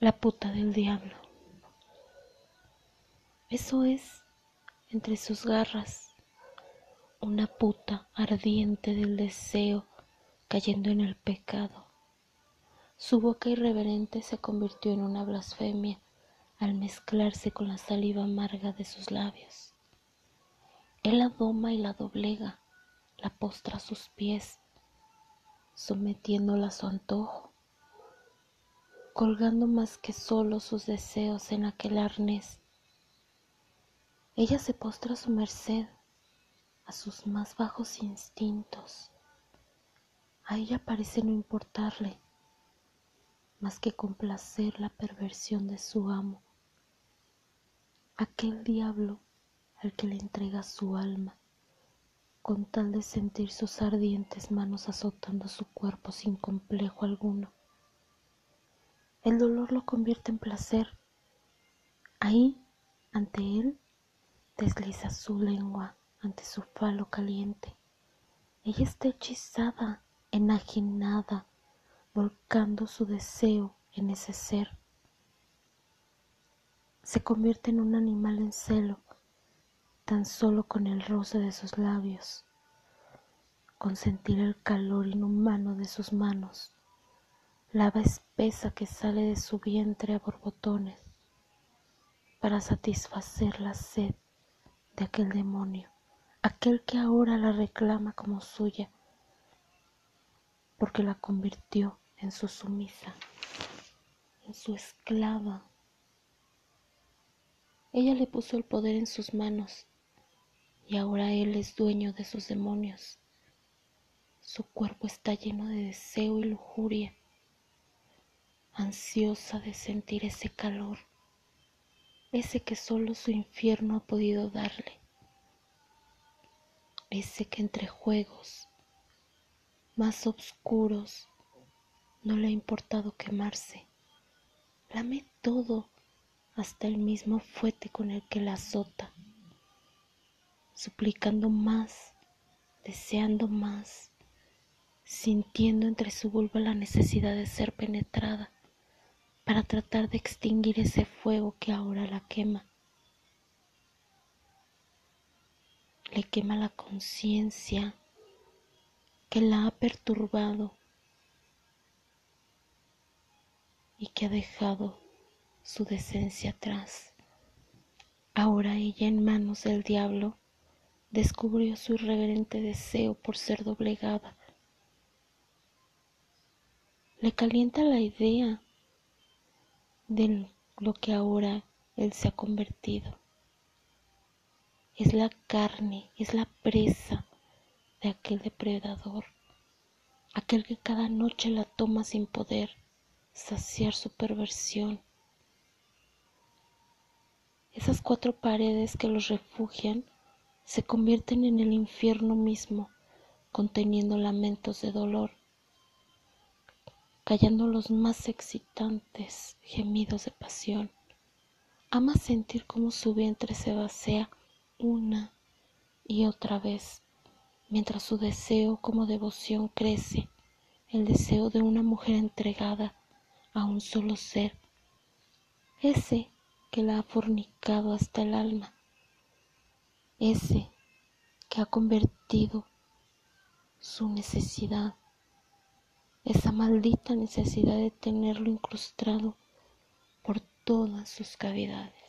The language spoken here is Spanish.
la puta del diablo. Eso es, entre sus garras, una puta ardiente del deseo cayendo en el pecado. Su boca irreverente se convirtió en una blasfemia al mezclarse con la saliva amarga de sus labios. Él la doma y la doblega, la postra a sus pies, sometiéndola a su antojo, colgando más que solo sus deseos en aquel arnés. Ella se postra a su merced, a sus más bajos instintos. A ella parece no importarle más que complacer la perversión de su amo, aquel diablo al que le entrega su alma con tal de sentir sus ardientes manos azotando su cuerpo sin complejo alguno. El dolor lo convierte en placer. Ahí, ante él, desliza su lengua ante su falo caliente. Ella está hechizada, enajenada, volcando su deseo en ese ser. Se convierte en un animal en celo, tan solo con el roce de sus labios, con sentir el calor inhumano de sus manos, lava espesa que sale de su vientre a borbotones para satisfacer la sed de aquel demonio, aquel que ahora la reclama como suya, porque la convirtió en su sumisa, en su esclava. Ella le puso el poder en sus manos y ahora él es dueño de sus demonios. Su cuerpo está lleno de deseo y lujuria, ansiosa de sentir ese calor, ese que solo su infierno ha podido darle, ese que entre juegos más oscuros no le ha importado quemarse. Lame todo, hasta el mismo fuete con el que la azota suplicando más, deseando más, sintiendo entre su vulva la necesidad de ser penetrada para tratar de extinguir ese fuego que ahora la quema. Le quema la conciencia que la ha perturbado y que ha dejado su decencia atrás. Ahora ella en manos del diablo descubrió su irreverente deseo por ser doblegada. Le calienta la idea de lo que ahora él se ha convertido. Es la carne, es la presa de aquel depredador, aquel que cada noche la toma sin poder saciar su perversión. Esas cuatro paredes que los refugian se convierten en el infierno mismo, conteniendo lamentos de dolor, callando los más excitantes gemidos de pasión. Ama sentir cómo su vientre se vacía una y otra vez, mientras su deseo como devoción crece, el deseo de una mujer entregada a un solo ser, ese que la ha fornicado hasta el alma ese que ha convertido su necesidad, esa maldita necesidad de tenerlo incrustado por todas sus cavidades.